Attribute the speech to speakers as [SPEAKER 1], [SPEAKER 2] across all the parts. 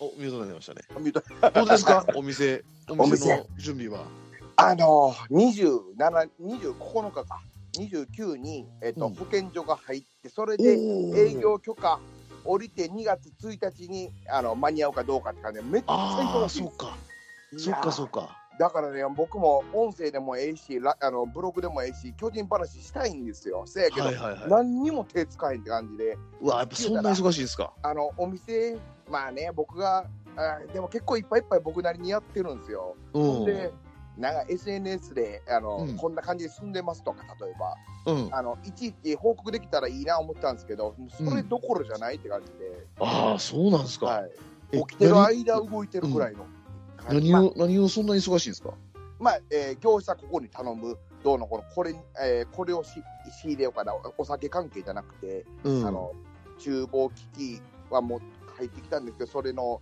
[SPEAKER 1] お、ミュートになりましたね。
[SPEAKER 2] ミュート
[SPEAKER 1] どうですか？お店、お
[SPEAKER 2] お店
[SPEAKER 1] 店の準備は？
[SPEAKER 2] あの27、29日か、29に、えっと
[SPEAKER 1] うん
[SPEAKER 2] 保健所が入って、それで
[SPEAKER 1] お
[SPEAKER 2] 営業許可降りて2月1日にあの間に合うかどうかって感じで、めっちゃ忙しい
[SPEAKER 1] そうか。
[SPEAKER 2] い
[SPEAKER 1] そっ
[SPEAKER 2] や
[SPEAKER 1] かそっか。
[SPEAKER 2] だからね、僕も音声でもええし、ラあのブログでもええし、巨人話したいんですよ。せやけど、
[SPEAKER 1] はいはいはい。
[SPEAKER 2] 何にも手使えんって感じで、
[SPEAKER 1] うわ、やっぱそんな忙しいんですか？
[SPEAKER 2] あのお店、まあね、僕が、あでも結構いっぱいいっぱい僕なりにやってるんですよ。
[SPEAKER 1] うん。
[SPEAKER 2] で、なんか SNS であの、
[SPEAKER 1] うん
[SPEAKER 2] こんな感じで住んでますとか、例えば、
[SPEAKER 1] うん。
[SPEAKER 2] あのいちいち報告できたらいいな思ったんですけど、それどころじゃないって感じで、
[SPEAKER 1] ああ、そうなんですか。
[SPEAKER 2] はい、
[SPEAKER 1] え
[SPEAKER 2] 起きてる
[SPEAKER 1] 何？
[SPEAKER 2] 間動いてるぐらいの感じ。まあ。
[SPEAKER 1] 何を、何をそんなに忙しいんですか？
[SPEAKER 2] まあ、えー業者ここに頼む、どうのこの、これ、えーこれをし仕入れようかな、お酒関係じゃなくて、
[SPEAKER 1] うん。
[SPEAKER 2] あの、厨房機器はもう入ってきたんですけど、それの、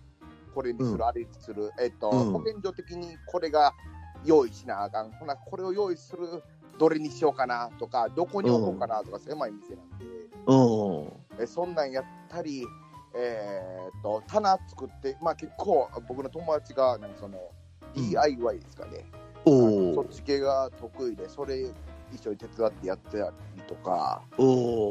[SPEAKER 2] これにする、
[SPEAKER 1] うん。
[SPEAKER 2] あれにする、えっ、と、
[SPEAKER 1] うん。
[SPEAKER 2] 保健所的にこれが用意しなあかん、ほな、これを用意する、どれにしようかなとか、どこに置こうかなとか、狭い店なんで、
[SPEAKER 1] うん。
[SPEAKER 2] えそんなんやったり、えーっと、棚作って、まあ結構、僕の友達が、なんかその、
[SPEAKER 1] うん
[SPEAKER 2] DIY ですかね。
[SPEAKER 1] おお
[SPEAKER 2] そっ。ち系が得意で、それ一緒に手伝ってやってとか、
[SPEAKER 1] お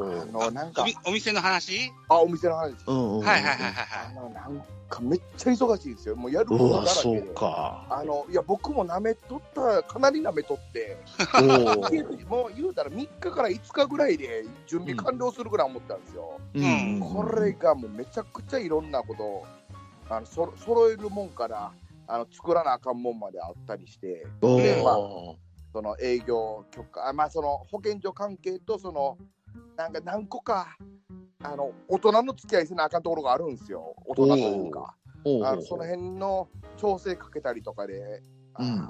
[SPEAKER 2] あ
[SPEAKER 1] お。
[SPEAKER 2] の、なんか
[SPEAKER 3] お、店の話？
[SPEAKER 2] あ、お店の話。
[SPEAKER 1] うん。うん
[SPEAKER 3] はいはいはいはい
[SPEAKER 2] あ
[SPEAKER 3] はい。
[SPEAKER 2] の、なんかめっちゃ忙しいですよ。もうやることだらけで。
[SPEAKER 1] か。
[SPEAKER 2] あの、いや、僕も舐めとった、かなり舐めとって。もう言うたら3日から5日ぐらいで準備完了するぐらい思ったんですよ。
[SPEAKER 1] うん。
[SPEAKER 2] これがもうめちゃくちゃいろんなことを、あの、そ揃えるもんから、あの、作らなあかんもんまであったりして、
[SPEAKER 1] お
[SPEAKER 2] でまあ
[SPEAKER 1] お。
[SPEAKER 2] その営業許可、あまあ、その保健所関係と、その、なんか何個か、あの、大人の付き合いせなあかんところがあるんですよ。大人というか。
[SPEAKER 1] お
[SPEAKER 2] あのその辺の調整かけたりとかで、
[SPEAKER 1] うん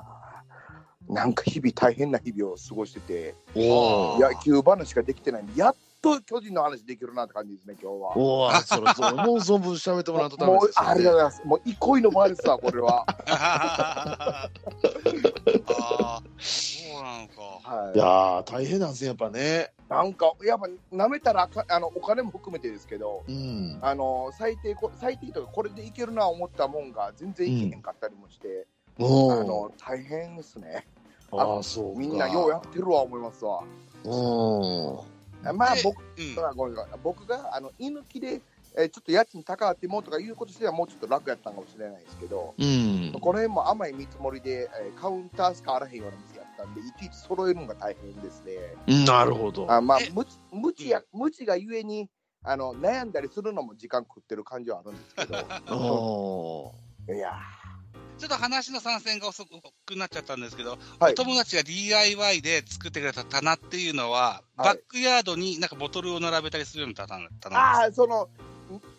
[SPEAKER 2] なんか日々大変な日々を過ごしてて。野球話ができてないんで、やっと巨人の話できるなって感じですね、今日は。
[SPEAKER 1] おお、そろそろ、もう存分喋ってもらうとダメですよ
[SPEAKER 2] ありがとうございます。もう憩いの場ですわ、これは。
[SPEAKER 3] ああ、そうなのか。
[SPEAKER 2] はい
[SPEAKER 1] やー、大変なんですね、やっぱね。
[SPEAKER 2] なんか、やっぱ、舐めたらあかあの、お金も含めてですけど、
[SPEAKER 1] うん。
[SPEAKER 2] あの最低こ、最低というか、これでいけるな思ったもんが全然いけへんかったりもして、
[SPEAKER 1] お
[SPEAKER 2] あの大変ですね。
[SPEAKER 1] ああ、そうか。
[SPEAKER 2] みんなようやってるわ、思いますわ。
[SPEAKER 1] うん。
[SPEAKER 2] まあ、
[SPEAKER 3] で
[SPEAKER 2] 僕
[SPEAKER 3] うん。
[SPEAKER 2] あごめんなさい僕があの居抜きで、えーちょっと家賃高ってもうとかいうことしてはもうちょっと楽やったんかもしれないですけど、
[SPEAKER 1] うん。
[SPEAKER 2] この辺も甘い見積もりで、えーカウンターしかあらへんようなったんで、いちいち揃えるのが大変ですね。
[SPEAKER 1] なるほど。
[SPEAKER 2] あまあ
[SPEAKER 3] え、
[SPEAKER 2] 無知無知や無知がゆえにあの悩んだりするのも時間食ってる感じはあるんですけど、
[SPEAKER 1] お
[SPEAKER 2] いや
[SPEAKER 3] ちょっと話の参戦が遅くなっちゃったんですけど、
[SPEAKER 2] はい。
[SPEAKER 3] お友達が DIY で作ってくれた棚っていうのは、
[SPEAKER 2] はい。
[SPEAKER 3] バックヤードになんかボトルを並べたりするような棚棚
[SPEAKER 2] ああ、その、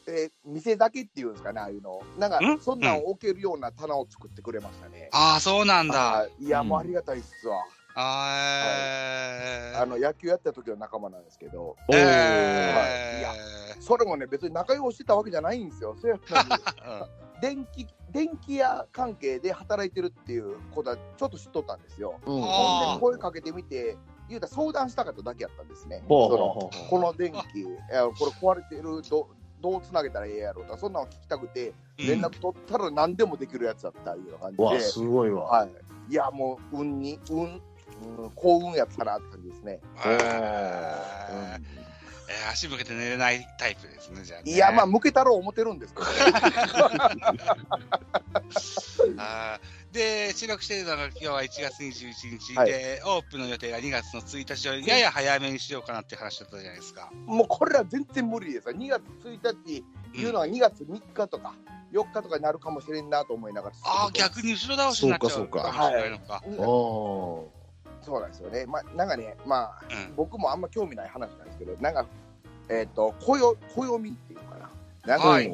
[SPEAKER 2] えー店だけっていうんですかね、ああいうの。なんか
[SPEAKER 3] ん、
[SPEAKER 2] そんなんを置けるような棚を作ってくれましたね。
[SPEAKER 3] ああ、そうなんだ。
[SPEAKER 2] いや、
[SPEAKER 1] うん
[SPEAKER 2] もうありがたいっすわ。
[SPEAKER 3] あー
[SPEAKER 2] あの、野球やった時の仲間なんですけど、
[SPEAKER 1] おー
[SPEAKER 3] えー
[SPEAKER 2] いやそれもね、別に仲良くしてたわけじゃないんですよ。そうやったのに
[SPEAKER 3] うん
[SPEAKER 2] 電気、電気屋関係で働いてるっていうことはちょっと知っとったんですよ。
[SPEAKER 1] うん
[SPEAKER 2] で声かけてみて、言うたら相談したかっただけやったんですね。
[SPEAKER 1] ほうほうほうほう
[SPEAKER 2] この電気、これ壊れてるど、どうつなげたらええやろうとか、そんなの聞きたくて、連絡取ったら何でもできるやつだったいうような感じで、
[SPEAKER 1] わ、すごいわ。
[SPEAKER 2] はい、いや、もう運に、運、うん、幸運やったなって感じですね。
[SPEAKER 3] えー足向けて寝れないタイプですね、じゃあ、ね。
[SPEAKER 2] いや、まあ、向けたろう思ってるんですけど、
[SPEAKER 3] あーで、収録しているのが今日は1月21日で、
[SPEAKER 2] はい
[SPEAKER 3] オープンの予定が2月の1日をやや早めにしようかなって話だったじゃないですか。
[SPEAKER 2] もうこれは全然無理ですよ。2月1日言うのは2月3日とか4日とかになるかもしれんなと思いながら。
[SPEAKER 3] ああ、逆に後ろ倒しになっちゃう
[SPEAKER 1] そうかそうか
[SPEAKER 3] もしれないのか。
[SPEAKER 2] うん
[SPEAKER 1] お
[SPEAKER 2] そうなんですよね。まあ、なんかね、まあ、
[SPEAKER 3] うん
[SPEAKER 2] 僕もあんま興味ない話なんですけど、なんか、えっ、と、暦、暦っていうのかな。なんか、
[SPEAKER 3] はい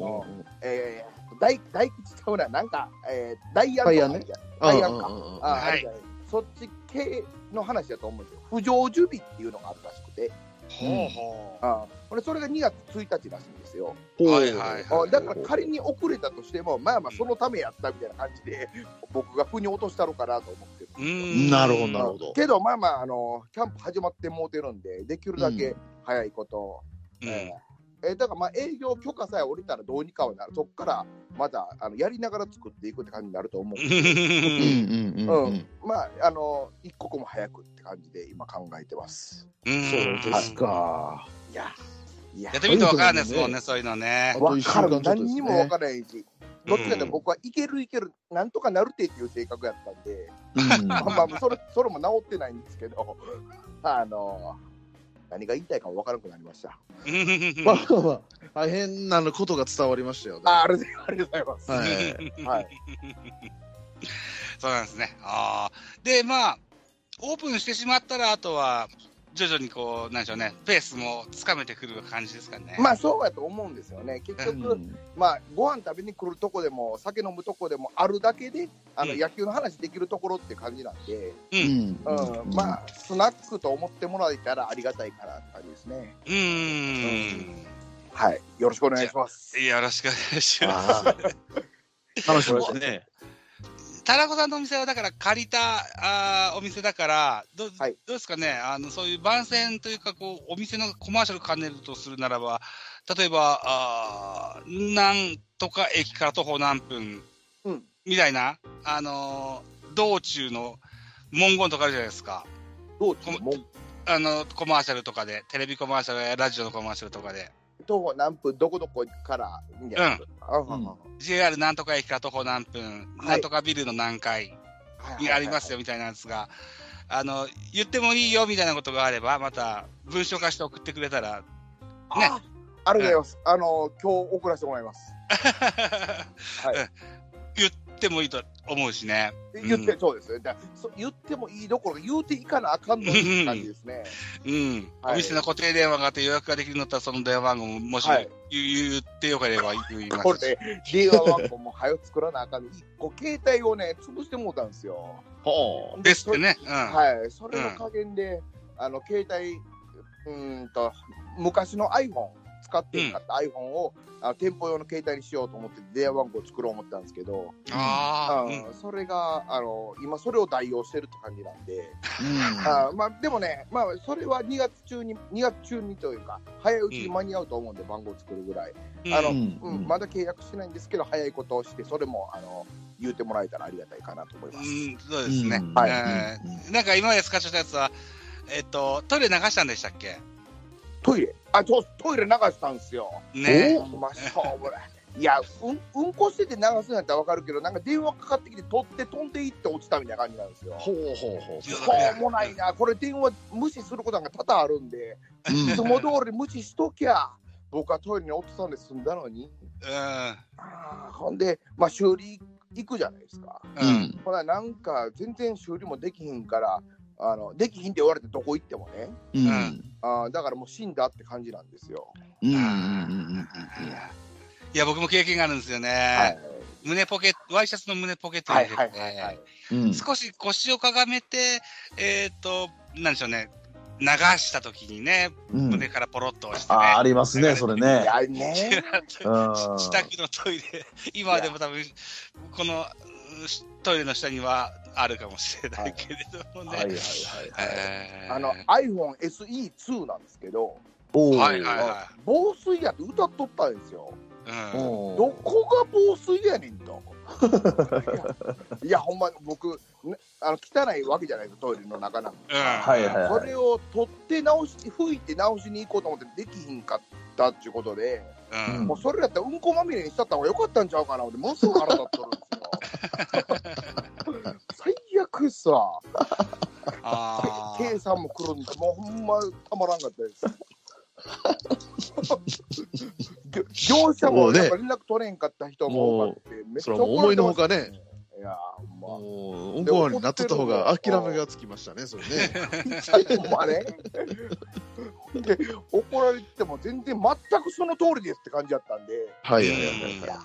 [SPEAKER 2] えー、大、大吉ちゃうな、なんか、えー、ダイヤ
[SPEAKER 1] ダイヤね？
[SPEAKER 2] ダイヤか。
[SPEAKER 1] うんうんうんうん。
[SPEAKER 2] あ、
[SPEAKER 3] はい。
[SPEAKER 2] あれじゃない。そっち系の話だと思うんですよ。不常準備っていうのがあるらしくて、
[SPEAKER 3] ほうほう。
[SPEAKER 2] あこれそれが2月1日らしいんですよ。
[SPEAKER 3] はいはい
[SPEAKER 2] あだから仮に遅れたとしても、まあまあそのためやったみたいな感じで、僕が腑に落としたのかなと思って。る
[SPEAKER 1] なるほどなるほど。
[SPEAKER 2] けど、まあまあ、あの、キャンプ始まってもうてるんで、できるだけ早いこと、
[SPEAKER 3] うん。
[SPEAKER 2] えーえーだからまあ営業許可さえ下りたらどうにかはなる、そこからまたあのやりながら作っていくって感じになると思う。
[SPEAKER 1] うんうんうんうん。
[SPEAKER 2] まあ、あの一刻も早くって感じで今考えてます。
[SPEAKER 3] うん。
[SPEAKER 1] そうですか。
[SPEAKER 2] い。や、いや。
[SPEAKER 3] やってみるとわからんですもんね、そういうのね。
[SPEAKER 1] あと一週間ちょっとですね。
[SPEAKER 2] 何にもわからないし、どっちかと僕はいけるいける、なんとかなるってっていう性格やったんで、
[SPEAKER 1] うん。
[SPEAKER 2] まあまあそれそれも治ってないんですけど、あの何が言いたいかもわからなくなりました。
[SPEAKER 1] まあまあまあ、大変なことが伝わりましたよ。
[SPEAKER 2] ああありがとうございます。
[SPEAKER 1] はい。
[SPEAKER 2] はい。
[SPEAKER 3] そうなんですね。ああ。で、まあ、オープンしてしまったら、あとは、徐々にこう、なんでしょうね、ペースもつかめてくる感じですかね。
[SPEAKER 2] まあそうやと思うんですよね。結局、
[SPEAKER 1] うん
[SPEAKER 2] まあご飯食べに来るとこでも、酒飲むとこでもあるだけで、あの
[SPEAKER 3] うん
[SPEAKER 2] 野球の話できるところって感じなんで、
[SPEAKER 3] う。
[SPEAKER 1] うんん
[SPEAKER 2] うん、まあ、スナックと思ってもらえたらありがたいかなって感じですね。
[SPEAKER 3] うーん。
[SPEAKER 2] はい。よろしくお願いします。
[SPEAKER 3] よろしくお願いします。
[SPEAKER 1] 楽しみですね。
[SPEAKER 3] タラコさんのお店はだから借りたあーお店だから、ど,、
[SPEAKER 2] はい
[SPEAKER 3] どうですかね、あのそういう番宣というかこう、お店のコマーシャル兼ねるとするならば、例えば、なんとか駅から徒歩何分
[SPEAKER 2] うん。
[SPEAKER 3] みたいな、あのー道中の文言とかあるじゃないですか。
[SPEAKER 2] どうですもう、
[SPEAKER 3] あの、コマーシャルとかで、テレビコマーシャルやラジオのコマーシャルとかで、
[SPEAKER 2] 徒歩何分、どこどこから、みたいな。あははは
[SPEAKER 3] JR なん。とか駅から徒歩何分、
[SPEAKER 2] はい。
[SPEAKER 3] なんとかビルの何階
[SPEAKER 2] はい
[SPEAKER 3] にありますよみたいなやつが、あの、言ってもいいよみたいなことがあれば、また文章化して送ってくれたら、ね。
[SPEAKER 2] あありがとうございます。あの、今日送らせてもらいます。はい。
[SPEAKER 3] 言ってもいいと思うしね。
[SPEAKER 2] 言って、
[SPEAKER 3] うん
[SPEAKER 2] そうですね。だそ言ってもいいどころか、言うていかなあかんのって感じですね。
[SPEAKER 3] うん。
[SPEAKER 2] はい
[SPEAKER 3] お店の固定電話があって予約ができるんだったら、その電話番号ももし
[SPEAKER 2] はい
[SPEAKER 3] 言言ってよければ言いますし。
[SPEAKER 2] これ、電話番号も早く作らなあかん。一個携帯をね、潰してもうたんですよ。
[SPEAKER 1] は
[SPEAKER 3] ですってね。うん。
[SPEAKER 2] はい、それの加減で、あの携帯、うーんと昔の iPhone 使ってなかった iPhone を、あの店舗用の携帯にしようと思って電話番号を作ろう思ったんですけど、
[SPEAKER 3] ああ、うん。
[SPEAKER 2] うん。それがあの今それを代用してるって感じなんで、
[SPEAKER 1] あ。
[SPEAKER 2] あまあでもね、まあそれは2月中に2月中にというか早いうちに間に合うと思うんで番号作るぐらい、あの
[SPEAKER 1] うん。
[SPEAKER 2] うんまだ契約してないんですけど早いことをしてそれもあの言うてもらえたらありがたいかなと思います。
[SPEAKER 3] うん、そうですね。
[SPEAKER 1] うん。
[SPEAKER 2] はい。
[SPEAKER 3] えーなんか今まで使ってたやつは、えっと、トイレ流したんでしたっけ？
[SPEAKER 2] トイレあそうトイレ流したんですよ。
[SPEAKER 3] ね。
[SPEAKER 2] ほんましょうもない。いや、うん、うんこしてて流すんやったらわかるけど、なんか電話かかってきて、取って飛んでいって落ちたみたいな感じなんですよ。
[SPEAKER 1] ほうほうほう。
[SPEAKER 2] しょうもないな、これ電話無視することなんか多々あるんで、
[SPEAKER 1] うん
[SPEAKER 2] いつも通り無視しときゃ、僕はトイレに落とさんで済んだのに、
[SPEAKER 3] うん。
[SPEAKER 2] ほんで、まあ、修理行くじゃないですか。
[SPEAKER 3] う。
[SPEAKER 1] うんん。
[SPEAKER 2] ほら、なんか全然修理もできひんから、あのできひんって言われてどこ行ってもね、
[SPEAKER 1] うん。うん。
[SPEAKER 2] あーだからもう死んだって感じなんですよ。
[SPEAKER 1] うん。うん。
[SPEAKER 3] いや、僕も経験があるんですよね。
[SPEAKER 2] はい、
[SPEAKER 3] 胸ポケット、ワイシャツの胸ポケットに入れて。少し腰をかがめて、えっ、と、なんでしょうね、流した時にね、
[SPEAKER 1] うん
[SPEAKER 3] 胸からポロッと押してね。
[SPEAKER 1] ああ、ありますね、それ
[SPEAKER 2] い
[SPEAKER 1] ね。
[SPEAKER 2] やね
[SPEAKER 1] うん。
[SPEAKER 3] 自宅のトイレ、今でも多分、このうんトイレの下にはあるかもしれないけれどもね。
[SPEAKER 1] はいはいはいはい。
[SPEAKER 3] えー
[SPEAKER 2] あの iPhone SE2 なんですけど、
[SPEAKER 3] はいはいは
[SPEAKER 2] 防水やって歌っとったんですよ。
[SPEAKER 3] うん
[SPEAKER 2] どこが防水やねんと。いや、いやほんま、僕、ね、あの汚いわけじゃないですトイレの中なんか。
[SPEAKER 3] うん
[SPEAKER 1] はいはいはい。
[SPEAKER 2] それを取って直し、拭いて直しに行こうと思ってできひんかったっていうことで、
[SPEAKER 3] うん
[SPEAKER 2] もうそれやったらうんこまみれにしちゃった方がよかったんちゃうかなって、ものすごく腹立っとるんですよ。最悪さ、
[SPEAKER 3] あー
[SPEAKER 2] 計算も来るんで、もうほんまたまらんかったです。業 業者も連絡取れんかった人も多かって、めっちゃ
[SPEAKER 1] それはもう思いのほかね。
[SPEAKER 2] いやま。
[SPEAKER 1] もう、うんこになっとった方が諦めがつきましたね、それね。
[SPEAKER 2] ほんまね。で、怒られても全然全くその通りですって感じだったんで、
[SPEAKER 1] はいはいはい
[SPEAKER 2] いや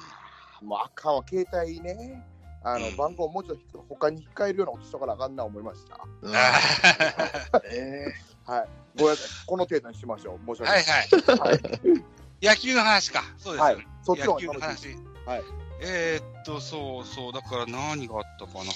[SPEAKER 2] ーもうあかんわ、携帯ね。あの
[SPEAKER 3] うん
[SPEAKER 2] 番号もうちょっと他に控えるようなことしとかなあかんな思いました。
[SPEAKER 1] はい。
[SPEAKER 2] えはい。ごめんなさい。この程度にしましょう。申し
[SPEAKER 3] はい
[SPEAKER 2] 訳ない。
[SPEAKER 3] はい。野球の話か。そうですよね。
[SPEAKER 2] はい。そっちの。
[SPEAKER 3] 話。
[SPEAKER 2] はい
[SPEAKER 3] えーっと、そうそう、だから何があったかな、